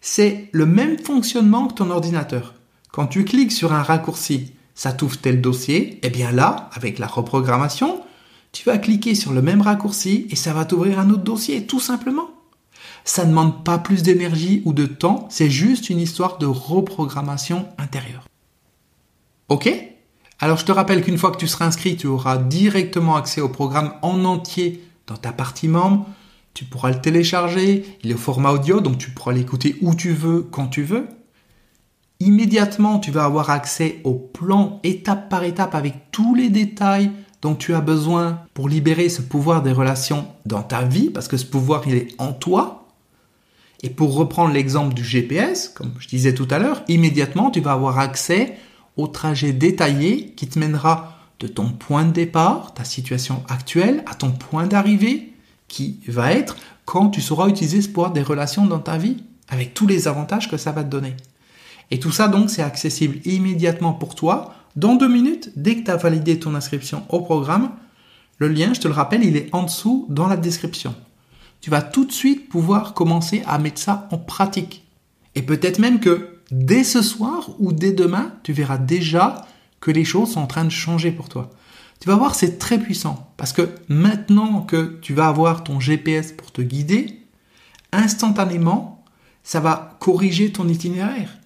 C'est le même fonctionnement que ton ordinateur. Quand tu cliques sur un raccourci, ça t'ouvre tel dossier, et eh bien là, avec la reprogrammation, tu vas cliquer sur le même raccourci et ça va t'ouvrir un autre dossier, tout simplement. Ça ne demande pas plus d'énergie ou de temps, c'est juste une histoire de reprogrammation intérieure. Ok? Alors je te rappelle qu'une fois que tu seras inscrit, tu auras directement accès au programme en entier dans ta partie membre. Tu pourras le télécharger, il est au format audio, donc tu pourras l'écouter où tu veux, quand tu veux. Immédiatement, tu vas avoir accès au plan étape par étape avec tous les détails dont tu as besoin pour libérer ce pouvoir des relations dans ta vie, parce que ce pouvoir, il est en toi. Et pour reprendre l'exemple du GPS, comme je disais tout à l'heure, immédiatement, tu vas avoir accès au trajet détaillé qui te mènera de ton point de départ, ta situation actuelle, à ton point d'arrivée, qui va être quand tu sauras utiliser ce pouvoir des relations dans ta vie, avec tous les avantages que ça va te donner. Et tout ça donc c'est accessible immédiatement pour toi dans deux minutes dès que tu as validé ton inscription au programme. Le lien, je te le rappelle, il est en dessous dans la description. Tu vas tout de suite pouvoir commencer à mettre ça en pratique. Et peut-être même que dès ce soir ou dès demain, tu verras déjà que les choses sont en train de changer pour toi. Tu vas voir, c'est très puissant. Parce que maintenant que tu vas avoir ton GPS pour te guider, instantanément, ça va corriger ton itinéraire.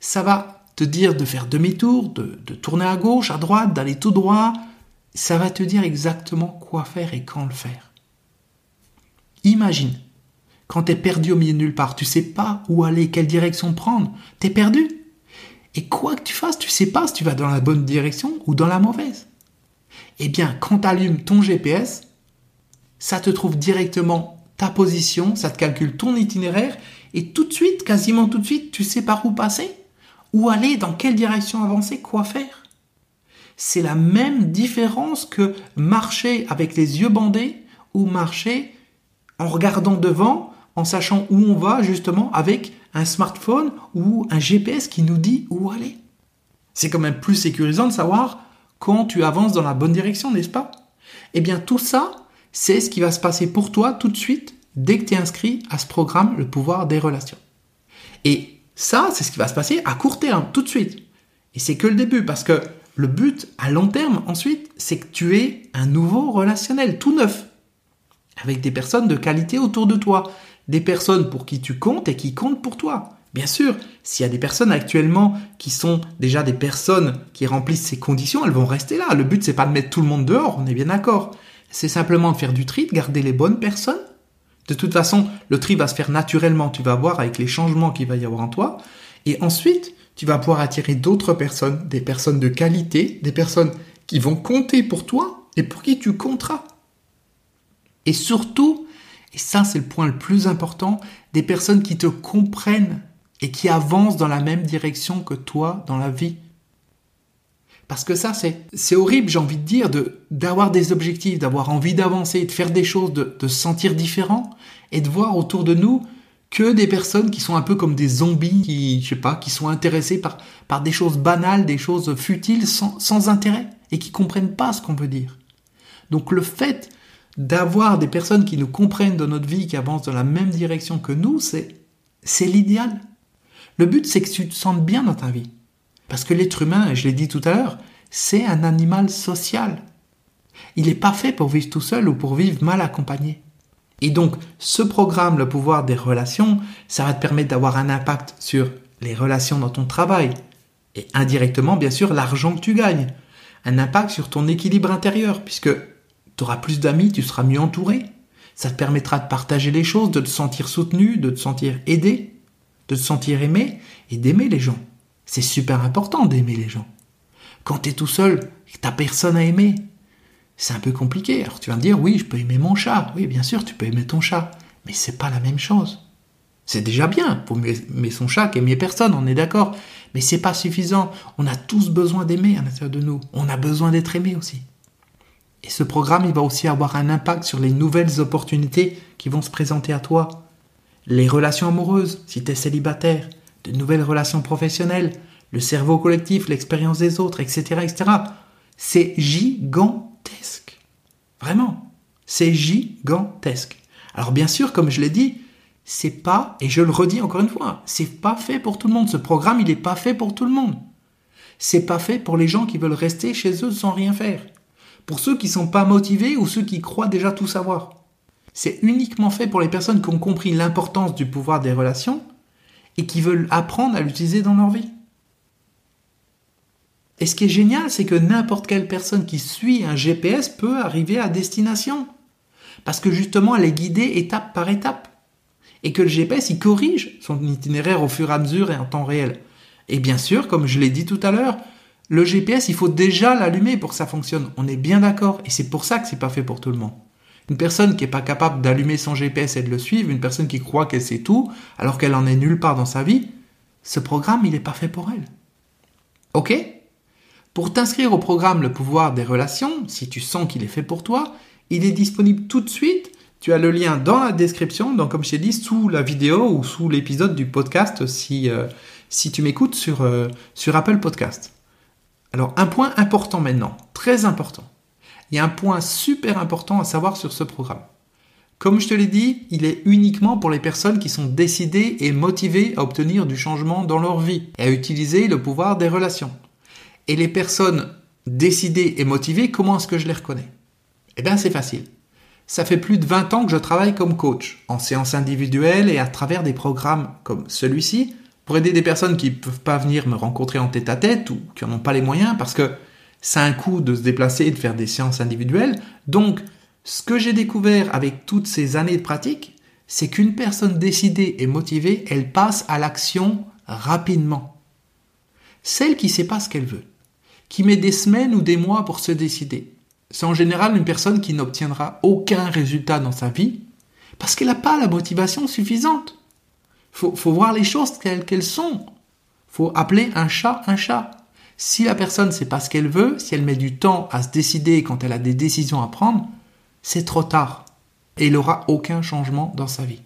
Ça va te dire de faire demi-tour, de, de tourner à gauche, à droite, d'aller tout droit. Ça va te dire exactement quoi faire et quand le faire. Imagine, quand tu es perdu au milieu de nulle part, tu sais pas où aller, quelle direction prendre, tu es perdu. Et quoi que tu fasses, tu sais pas si tu vas dans la bonne direction ou dans la mauvaise. Eh bien, quand tu allumes ton GPS, ça te trouve directement ta position, ça te calcule ton itinéraire, et tout de suite, quasiment tout de suite, tu sais par où passer, où aller, dans quelle direction avancer, quoi faire. C'est la même différence que marcher avec les yeux bandés ou marcher en regardant devant en sachant où on va justement avec un smartphone ou un GPS qui nous dit où aller. C'est quand même plus sécurisant de savoir quand tu avances dans la bonne direction, n'est-ce pas? Eh bien tout ça, c'est ce qui va se passer pour toi tout de suite dès que tu es inscrit à ce programme Le pouvoir des relations. Et ça, c'est ce qui va se passer à court terme, tout de suite. Et c'est que le début, parce que le but à long terme, ensuite, c'est que tu aies un nouveau relationnel, tout neuf, avec des personnes de qualité autour de toi, des personnes pour qui tu comptes et qui comptent pour toi. Bien sûr, s'il y a des personnes actuellement qui sont déjà des personnes qui remplissent ces conditions, elles vont rester là. Le but, c'est pas de mettre tout le monde dehors, on est bien d'accord. C'est simplement de faire du tri, de garder les bonnes personnes. De toute façon, le tri va se faire naturellement, tu vas voir avec les changements qu'il va y avoir en toi. Et ensuite, tu vas pouvoir attirer d'autres personnes, des personnes de qualité, des personnes qui vont compter pour toi et pour qui tu compteras. Et surtout, et ça c'est le point le plus important, des personnes qui te comprennent et qui avancent dans la même direction que toi dans la vie. Parce que ça, c'est, horrible, j'ai envie de dire, d'avoir des objectifs, d'avoir envie d'avancer, de faire des choses, de, de se sentir différent et de voir autour de nous que des personnes qui sont un peu comme des zombies, qui, je sais pas, qui sont intéressés par, par des choses banales, des choses futiles, sans, sans intérêt, et qui comprennent pas ce qu'on veut dire. Donc le fait d'avoir des personnes qui nous comprennent dans notre vie, qui avancent dans la même direction que nous, c'est, c'est l'idéal. Le but, c'est que tu te sentes bien dans ta vie. Parce que l'être humain, je l'ai dit tout à l'heure, c'est un animal social. Il n'est pas fait pour vivre tout seul ou pour vivre mal accompagné. Et donc, ce programme, le pouvoir des relations, ça va te permettre d'avoir un impact sur les relations dans ton travail. Et indirectement, bien sûr, l'argent que tu gagnes. Un impact sur ton équilibre intérieur, puisque tu auras plus d'amis, tu seras mieux entouré. Ça te permettra de partager les choses, de te sentir soutenu, de te sentir aidé, de te sentir aimé et d'aimer les gens. C'est super important d'aimer les gens. Quand tu es tout seul tu personne à aimer, c'est un peu compliqué. Alors tu vas me dire, oui, je peux aimer mon chat. Oui, bien sûr, tu peux aimer ton chat. Mais c'est pas la même chose. C'est déjà bien pour aimer son chat qu'aimer personne, on est d'accord. Mais c'est pas suffisant. On a tous besoin d'aimer à l'intérieur de nous. On a besoin d'être aimé aussi. Et ce programme, il va aussi avoir un impact sur les nouvelles opportunités qui vont se présenter à toi. Les relations amoureuses, si tu es célibataire, de nouvelles relations professionnelles, le cerveau collectif, l'expérience des autres, etc., etc. C'est gigantesque. Vraiment. C'est gigantesque. Alors bien sûr, comme je l'ai dit, c'est pas, et je le redis encore une fois, c'est pas fait pour tout le monde. Ce programme, il n'est pas fait pour tout le monde. C'est pas fait pour les gens qui veulent rester chez eux sans rien faire. Pour ceux qui sont pas motivés ou ceux qui croient déjà tout savoir. C'est uniquement fait pour les personnes qui ont compris l'importance du pouvoir des relations et qui veulent apprendre à l'utiliser dans leur vie. Et ce qui est génial, c'est que n'importe quelle personne qui suit un GPS peut arriver à destination. Parce que justement, elle est guidée étape par étape. Et que le GPS, il corrige son itinéraire au fur et à mesure et en temps réel. Et bien sûr, comme je l'ai dit tout à l'heure, le GPS, il faut déjà l'allumer pour que ça fonctionne. On est bien d'accord. Et c'est pour ça que c'est pas fait pour tout le monde. Une personne qui n'est pas capable d'allumer son GPS et de le suivre, une personne qui croit qu'elle sait tout, alors qu'elle en est nulle part dans sa vie, ce programme, il n'est pas fait pour elle. Ok? Pour t'inscrire au programme Le pouvoir des relations, si tu sens qu'il est fait pour toi, il est disponible tout de suite. Tu as le lien dans la description, donc comme je t'ai dit, sous la vidéo ou sous l'épisode du podcast si, euh, si tu m'écoutes sur, euh, sur Apple Podcast. Alors un point important maintenant, très important il y a un point super important à savoir sur ce programme. Comme je te l'ai dit, il est uniquement pour les personnes qui sont décidées et motivées à obtenir du changement dans leur vie et à utiliser le pouvoir des relations. Et les personnes décidées et motivées, comment est-ce que je les reconnais? Eh bien c'est facile. Ça fait plus de 20 ans que je travaille comme coach, en séance individuelle et à travers des programmes comme celui-ci, pour aider des personnes qui ne peuvent pas venir me rencontrer en tête à tête ou qui n'en ont pas les moyens parce que c'est un coût de se déplacer et de faire des séances individuelles. Donc, ce que j'ai découvert avec toutes ces années de pratique, c'est qu'une personne décidée et motivée, elle passe à l'action rapidement. Celle qui ne sait pas ce qu'elle veut, qui met des semaines ou des mois pour se décider, c'est en général une personne qui n'obtiendra aucun résultat dans sa vie parce qu'elle n'a pas la motivation suffisante. Faut, faut voir les choses telles qu'elles sont. Faut appeler un chat un chat. Si la personne ne sait pas ce qu'elle veut, si elle met du temps à se décider quand elle a des décisions à prendre, c'est trop tard. Et elle n'aura aucun changement dans sa vie.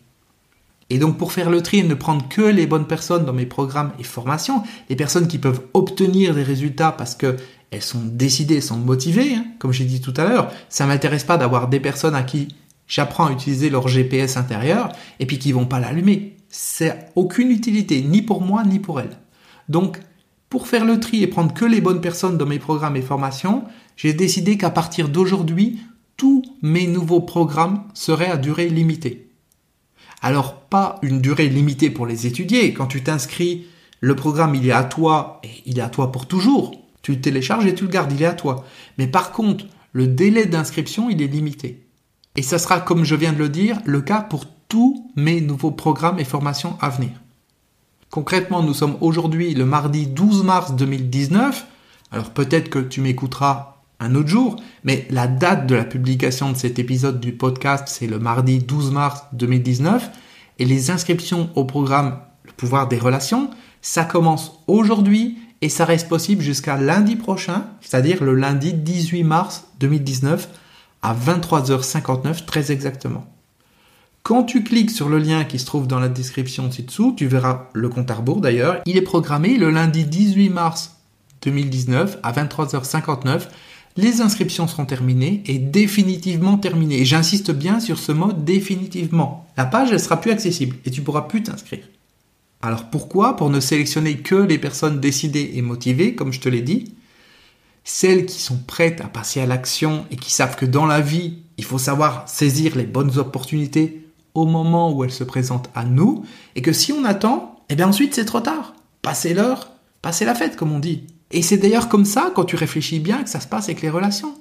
Et donc pour faire le tri et ne prendre que les bonnes personnes dans mes programmes et formations, les personnes qui peuvent obtenir des résultats parce que elles sont décidées, sont motivées, hein, comme j'ai dit tout à l'heure, ça m'intéresse pas d'avoir des personnes à qui j'apprends à utiliser leur GPS intérieur et puis qui vont pas l'allumer. C'est aucune utilité, ni pour moi, ni pour elle. Donc, pour faire le tri et prendre que les bonnes personnes dans mes programmes et formations, j'ai décidé qu'à partir d'aujourd'hui, tous mes nouveaux programmes seraient à durée limitée. Alors, pas une durée limitée pour les étudier. Quand tu t'inscris, le programme, il est à toi et il est à toi pour toujours. Tu le télécharges et tu le gardes, il est à toi. Mais par contre, le délai d'inscription, il est limité. Et ça sera, comme je viens de le dire, le cas pour tous mes nouveaux programmes et formations à venir. Concrètement, nous sommes aujourd'hui le mardi 12 mars 2019. Alors peut-être que tu m'écouteras un autre jour, mais la date de la publication de cet épisode du podcast, c'est le mardi 12 mars 2019. Et les inscriptions au programme Le pouvoir des relations, ça commence aujourd'hui et ça reste possible jusqu'à lundi prochain, c'est-à-dire le lundi 18 mars 2019 à 23h59 très exactement. Quand tu cliques sur le lien qui se trouve dans la description ci-dessous, tu verras le compte à rebours d'ailleurs. Il est programmé le lundi 18 mars 2019 à 23h59. Les inscriptions seront terminées et définitivement terminées. Et j'insiste bien sur ce mot définitivement. La page, elle sera plus accessible et tu pourras plus t'inscrire. Alors pourquoi? Pour ne sélectionner que les personnes décidées et motivées, comme je te l'ai dit. Celles qui sont prêtes à passer à l'action et qui savent que dans la vie, il faut savoir saisir les bonnes opportunités au moment où elle se présente à nous, et que si on attend, eh bien ensuite c'est trop tard. Passez l'heure, passez la fête, comme on dit. Et c'est d'ailleurs comme ça, quand tu réfléchis bien, que ça se passe avec les relations.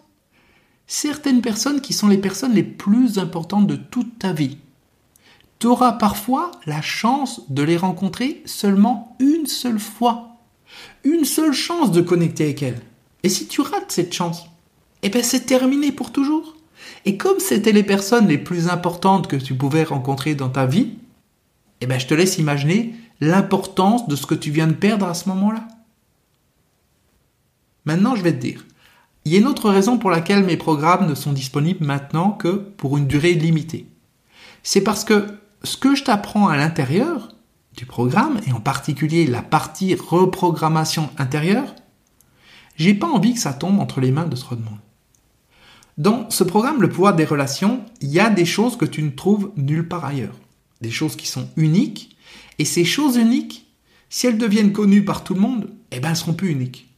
Certaines personnes qui sont les personnes les plus importantes de toute ta vie, tu auras parfois la chance de les rencontrer seulement une seule fois. Une seule chance de connecter avec elles. Et si tu rates cette chance, eh bien c'est terminé pour toujours. Et comme c'était les personnes les plus importantes que tu pouvais rencontrer dans ta vie, eh ben, je te laisse imaginer l'importance de ce que tu viens de perdre à ce moment-là. Maintenant, je vais te dire, il y a une autre raison pour laquelle mes programmes ne sont disponibles maintenant que pour une durée limitée. C'est parce que ce que je t'apprends à l'intérieur du programme, et en particulier la partie reprogrammation intérieure, j'ai pas envie que ça tombe entre les mains de ce monde. Dans ce programme, le pouvoir des relations, il y a des choses que tu ne trouves nulle part ailleurs. Des choses qui sont uniques. Et ces choses uniques, si elles deviennent connues par tout le monde, eh ben, elles seront plus uniques.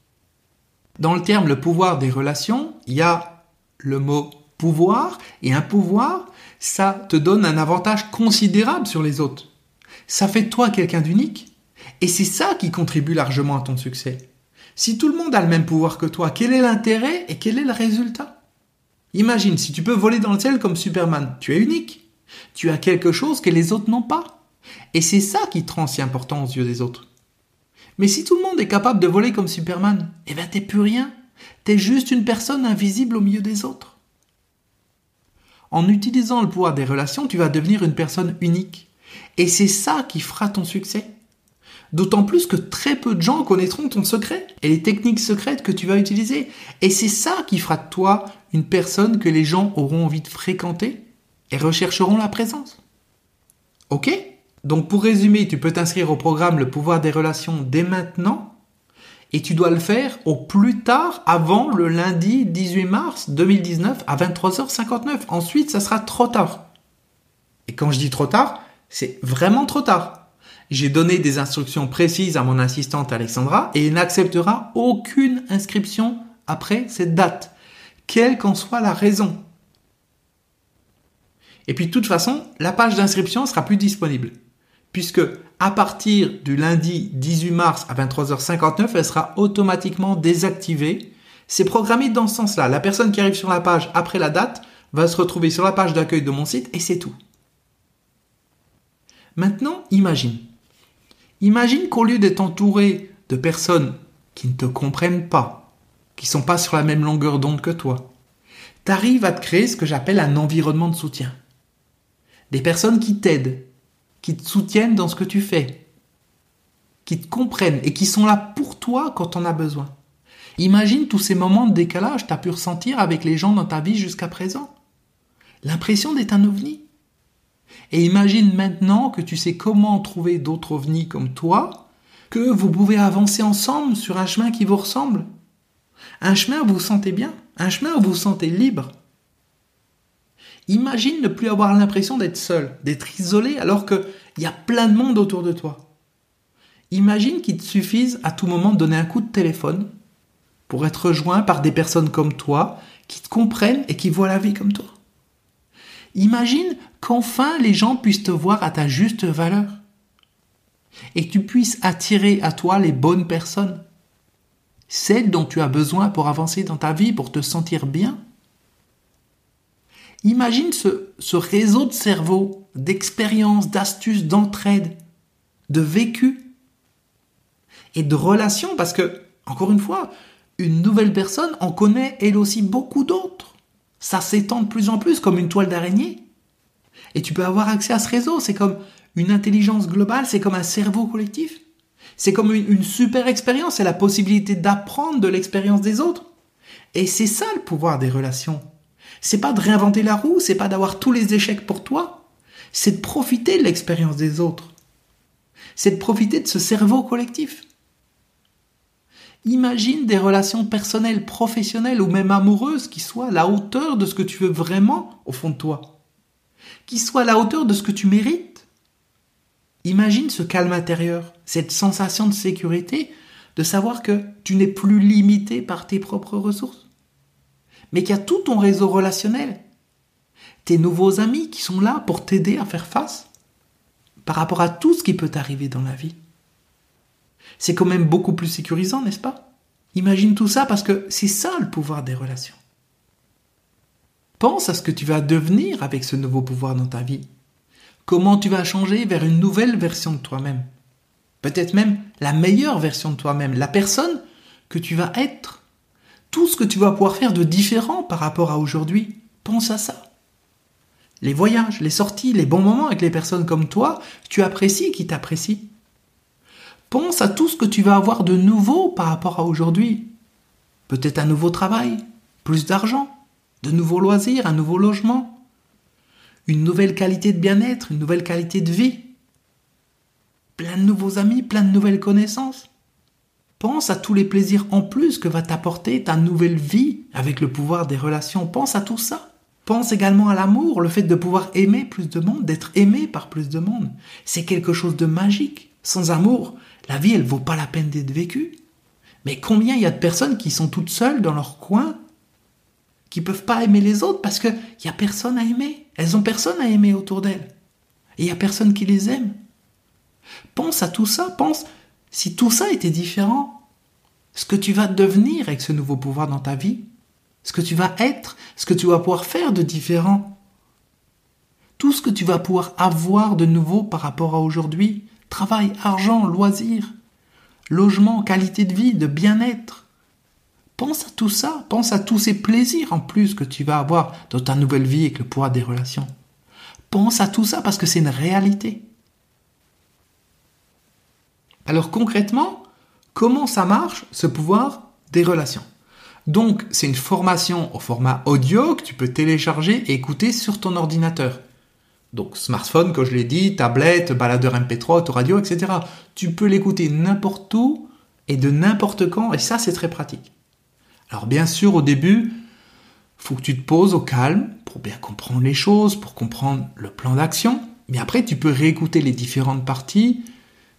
Dans le terme le pouvoir des relations, il y a le mot pouvoir. Et un pouvoir, ça te donne un avantage considérable sur les autres. Ça fait de toi quelqu'un d'unique. Et c'est ça qui contribue largement à ton succès. Si tout le monde a le même pouvoir que toi, quel est l'intérêt et quel est le résultat? Imagine, si tu peux voler dans le ciel comme Superman, tu es unique. Tu as quelque chose que les autres n'ont pas. Et c'est ça qui te rend si important aux yeux des autres. Mais si tout le monde est capable de voler comme Superman, eh ben t'es plus rien. T'es juste une personne invisible au milieu des autres. En utilisant le pouvoir des relations, tu vas devenir une personne unique. Et c'est ça qui fera ton succès. D'autant plus que très peu de gens connaîtront ton secret et les techniques secrètes que tu vas utiliser. Et c'est ça qui fera de toi une personne que les gens auront envie de fréquenter et rechercheront la présence. Ok? Donc pour résumer, tu peux t'inscrire au programme Le pouvoir des relations dès maintenant et tu dois le faire au plus tard avant le lundi 18 mars 2019 à 23h59. Ensuite, ça sera trop tard. Et quand je dis trop tard, c'est vraiment trop tard. J'ai donné des instructions précises à mon assistante Alexandra et il n'acceptera aucune inscription après cette date, quelle qu'en soit la raison. Et puis de toute façon, la page d'inscription sera plus disponible, puisque à partir du lundi 18 mars à 23h59, elle sera automatiquement désactivée. C'est programmé dans ce sens-là. La personne qui arrive sur la page après la date va se retrouver sur la page d'accueil de mon site et c'est tout. Maintenant, imagine. Imagine qu'au lieu d'être entouré de personnes qui ne te comprennent pas, qui sont pas sur la même longueur d'onde que toi, tu arrives à te créer ce que j'appelle un environnement de soutien. Des personnes qui t'aident, qui te soutiennent dans ce que tu fais, qui te comprennent et qui sont là pour toi quand on a besoin. Imagine tous ces moments de décalage que tu as pu ressentir avec les gens dans ta vie jusqu'à présent. L'impression d'être un ovni. Et imagine maintenant que tu sais comment trouver d'autres ovnis comme toi, que vous pouvez avancer ensemble sur un chemin qui vous ressemble. Un chemin où vous sentez bien, un chemin où vous vous sentez libre. Imagine ne plus avoir l'impression d'être seul, d'être isolé alors qu'il y a plein de monde autour de toi. Imagine qu'il te suffise à tout moment de donner un coup de téléphone pour être rejoint par des personnes comme toi qui te comprennent et qui voient la vie comme toi. Imagine qu'enfin les gens puissent te voir à ta juste valeur et que tu puisses attirer à toi les bonnes personnes, celles dont tu as besoin pour avancer dans ta vie, pour te sentir bien. Imagine ce, réseau de cerveau, d'expériences, d'astuces, d'entraide, de vécu et de relations, parce que, encore une fois, une nouvelle personne en connaît elle aussi beaucoup d'autres. Ça s'étend de plus en plus comme une toile d'araignée. Et tu peux avoir accès à ce réseau. C'est comme une intelligence globale, c'est comme un cerveau collectif. C'est comme une, super expérience, c'est la possibilité d'apprendre de l'expérience des autres. Et c'est ça le pouvoir des relations. C'est pas de réinventer la roue, c'est pas d'avoir tous les échecs pour toi. C'est de profiter de l'expérience des autres. C'est de profiter de ce cerveau collectif. Imagine des relations personnelles, professionnelles ou même amoureuses qui soient à la hauteur de ce que tu veux vraiment au fond de toi. Qui soient à la hauteur de ce que tu mérites. Imagine ce calme intérieur, cette sensation de sécurité, de savoir que tu n'es plus limité par tes propres ressources, mais qu'il y a tout ton réseau relationnel, tes nouveaux amis qui sont là pour t'aider à faire face par rapport à tout ce qui peut t'arriver dans la vie. C'est quand même beaucoup plus sécurisant, n'est-ce pas? Imagine tout ça parce que c'est ça le pouvoir des relations. Pense à ce que tu vas devenir avec ce nouveau pouvoir dans ta vie. Comment tu vas changer vers une nouvelle version de toi-même. Peut-être même la meilleure version de toi-même, la personne que tu vas être. Tout ce que tu vas pouvoir faire de différent par rapport à aujourd'hui. Pense à ça. Les voyages, les sorties, les bons moments avec les personnes comme toi, tu apprécies qui t'apprécient. Pense à tout ce que tu vas avoir de nouveau par rapport à aujourd'hui. Peut-être un nouveau travail, plus d'argent, de nouveaux loisirs, un nouveau logement, une nouvelle qualité de bien-être, une nouvelle qualité de vie, plein de nouveaux amis, plein de nouvelles connaissances. Pense à tous les plaisirs en plus que va t'apporter ta nouvelle vie avec le pouvoir des relations. Pense à tout ça. Pense également à l'amour, le fait de pouvoir aimer plus de monde, d'être aimé par plus de monde. C'est quelque chose de magique. Sans amour, la vie, elle vaut pas la peine d'être vécue. Mais combien il y a de personnes qui sont toutes seules dans leur coin, qui peuvent pas aimer les autres parce qu'il y a personne à aimer. Elles ont personne à aimer autour d'elles. Et il y a personne qui les aime. Pense à tout ça, pense si tout ça était différent, ce que tu vas devenir avec ce nouveau pouvoir dans ta vie, ce que tu vas être, ce que tu vas pouvoir faire de différent, tout ce que tu vas pouvoir avoir de nouveau par rapport à aujourd'hui, Travail, argent, loisirs, logement, qualité de vie, de bien-être. Pense à tout ça, pense à tous ces plaisirs en plus que tu vas avoir dans ta nouvelle vie avec le pouvoir des relations. Pense à tout ça parce que c'est une réalité. Alors concrètement, comment ça marche ce pouvoir des relations? Donc c'est une formation au format audio que tu peux télécharger et écouter sur ton ordinateur. Donc smartphone, comme je l'ai dit, tablette, baladeur MP3, autoradio, etc. Tu peux l'écouter n'importe où et de n'importe quand, et ça c'est très pratique. Alors bien sûr, au début, faut que tu te poses au calme pour bien comprendre les choses, pour comprendre le plan d'action. Mais après, tu peux réécouter les différentes parties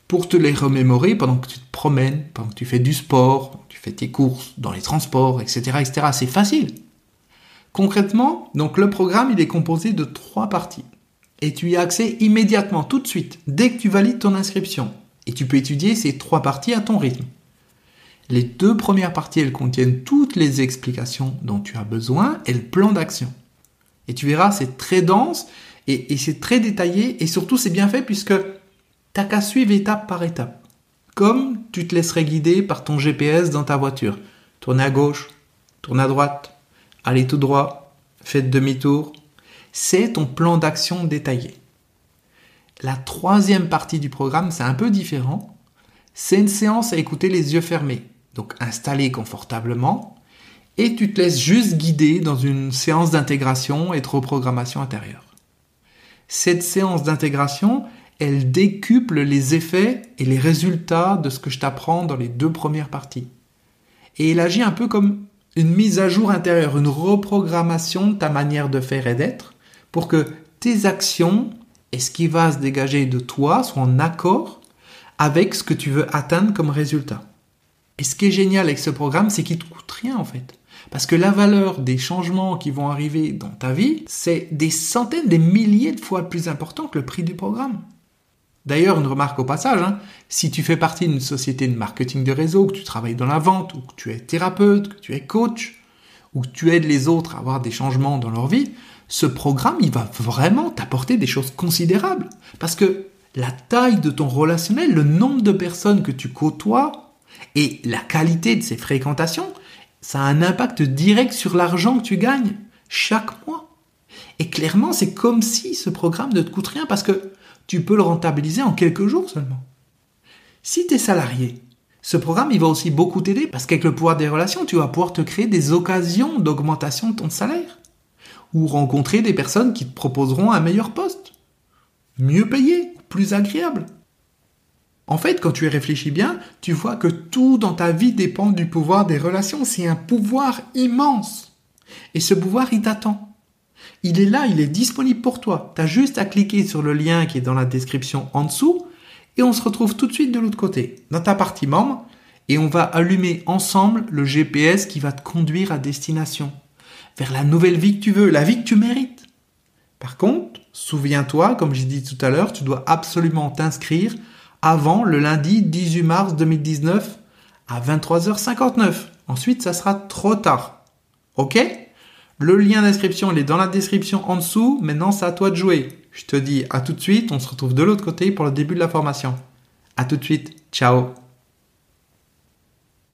pour te les remémorer pendant que tu te promènes, pendant que tu fais du sport, tu fais tes courses, dans les transports, etc., etc. C'est facile. Concrètement, donc le programme, il est composé de trois parties et tu y as accès immédiatement, tout de suite, dès que tu valides ton inscription. Et tu peux étudier ces trois parties à ton rythme. Les deux premières parties, elles contiennent toutes les explications dont tu as besoin et le plan d'action. Et tu verras, c'est très dense et, c'est très détaillé et surtout c'est bien fait puisque t'as qu'à suivre étape par étape. Comme tu te laisserais guider par ton GPS dans ta voiture. Tourne à gauche, tourne à droite, allez tout droit, faites demi-tour, c'est ton plan d'action détaillé. La troisième partie du programme, c'est un peu différent. C'est une séance à écouter les yeux fermés. Donc installé confortablement. Et tu te laisses juste guider dans une séance d'intégration et de reprogrammation intérieure. Cette séance d'intégration, elle décuple les effets et les résultats de ce que je t'apprends dans les deux premières parties. Et elle agit un peu comme une mise à jour intérieure, une reprogrammation de ta manière de faire et d'être, pour que tes actions et ce qui va se dégager de toi soient en accord avec ce que tu veux atteindre comme résultat. Et ce qui est génial avec ce programme, c'est qu'il ne te coûte rien en fait. Parce que la valeur des changements qui vont arriver dans ta vie, c'est des centaines, des milliers de fois plus important que le prix du programme. D'ailleurs, une remarque au passage, hein, si tu fais partie d'une société de marketing de réseau, que tu travailles dans la vente, ou que tu es thérapeute, que tu es coach, ou tu aides les autres à avoir des changements dans leur vie, ce programme, il va vraiment t'apporter des choses considérables. Parce que la taille de ton relationnel, le nombre de personnes que tu côtoies et la qualité de ces fréquentations, ça a un impact direct sur l'argent que tu gagnes chaque mois. Et clairement, c'est comme si ce programme ne te coûte rien parce que tu peux le rentabiliser en quelques jours seulement. Si tu es salarié, ce programme, il va aussi beaucoup t'aider parce qu'avec le pouvoir des relations, tu vas pouvoir te créer des occasions d'augmentation de ton salaire ou rencontrer des personnes qui te proposeront un meilleur poste, mieux payé, plus agréable. En fait, quand tu y réfléchis bien, tu vois que tout dans ta vie dépend du pouvoir des relations. C'est un pouvoir immense. Et ce pouvoir, il t'attend. Il est là, il est disponible pour toi. Tu as juste à cliquer sur le lien qui est dans la description en dessous et on se retrouve tout de suite de l'autre côté, dans ta partie membre, et on va allumer ensemble le GPS qui va te conduire à destination, vers la nouvelle vie que tu veux, la vie que tu mérites. Par contre, souviens-toi, comme j'ai dit tout à l'heure, tu dois absolument t'inscrire avant le lundi 18 mars 2019 à 23h59. Ensuite, ça sera trop tard. Ok? Le lien d'inscription, il est dans la description en dessous. Maintenant, c'est à toi de jouer. Je te dis à tout de suite. On se retrouve de l'autre côté pour le début de la formation. À tout de suite. Ciao.